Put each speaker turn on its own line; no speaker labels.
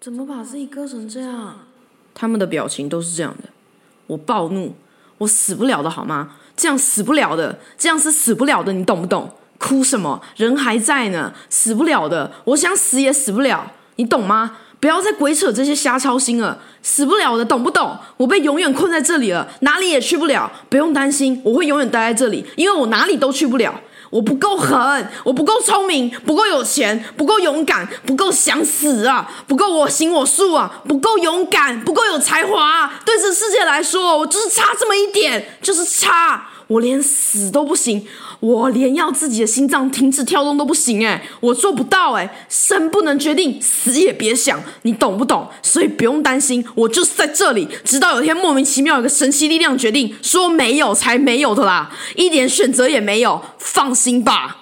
怎么把自己割成这样？
他们的表情都是这样的。我暴怒，我死不了的好吗？这样死不了的，这样是死不了的，你懂不懂？哭什么？人还在呢，死不了的。我想死也死不了，你懂吗？不要再鬼扯这些瞎操心了，死不了的，懂不懂？我被永远困在这里了，哪里也去不了。不用担心，我会永远待在这里，因为我哪里都去不了。我不够狠，我不够聪明，不够有钱，不够勇敢，不够想死啊，不够我行我素啊，不够勇敢，不够有才华。对这世界来说，我就是差这么一点，就是差。我连死都不行，我连要自己的心脏停止跳动都不行，哎，我做不到，哎，生不能决定，死也别想，你懂不懂？所以不用担心，我就是在这里，直到有一天莫名其妙有个神奇力量决定说没有才没有的啦，一点选择也没有，放心吧。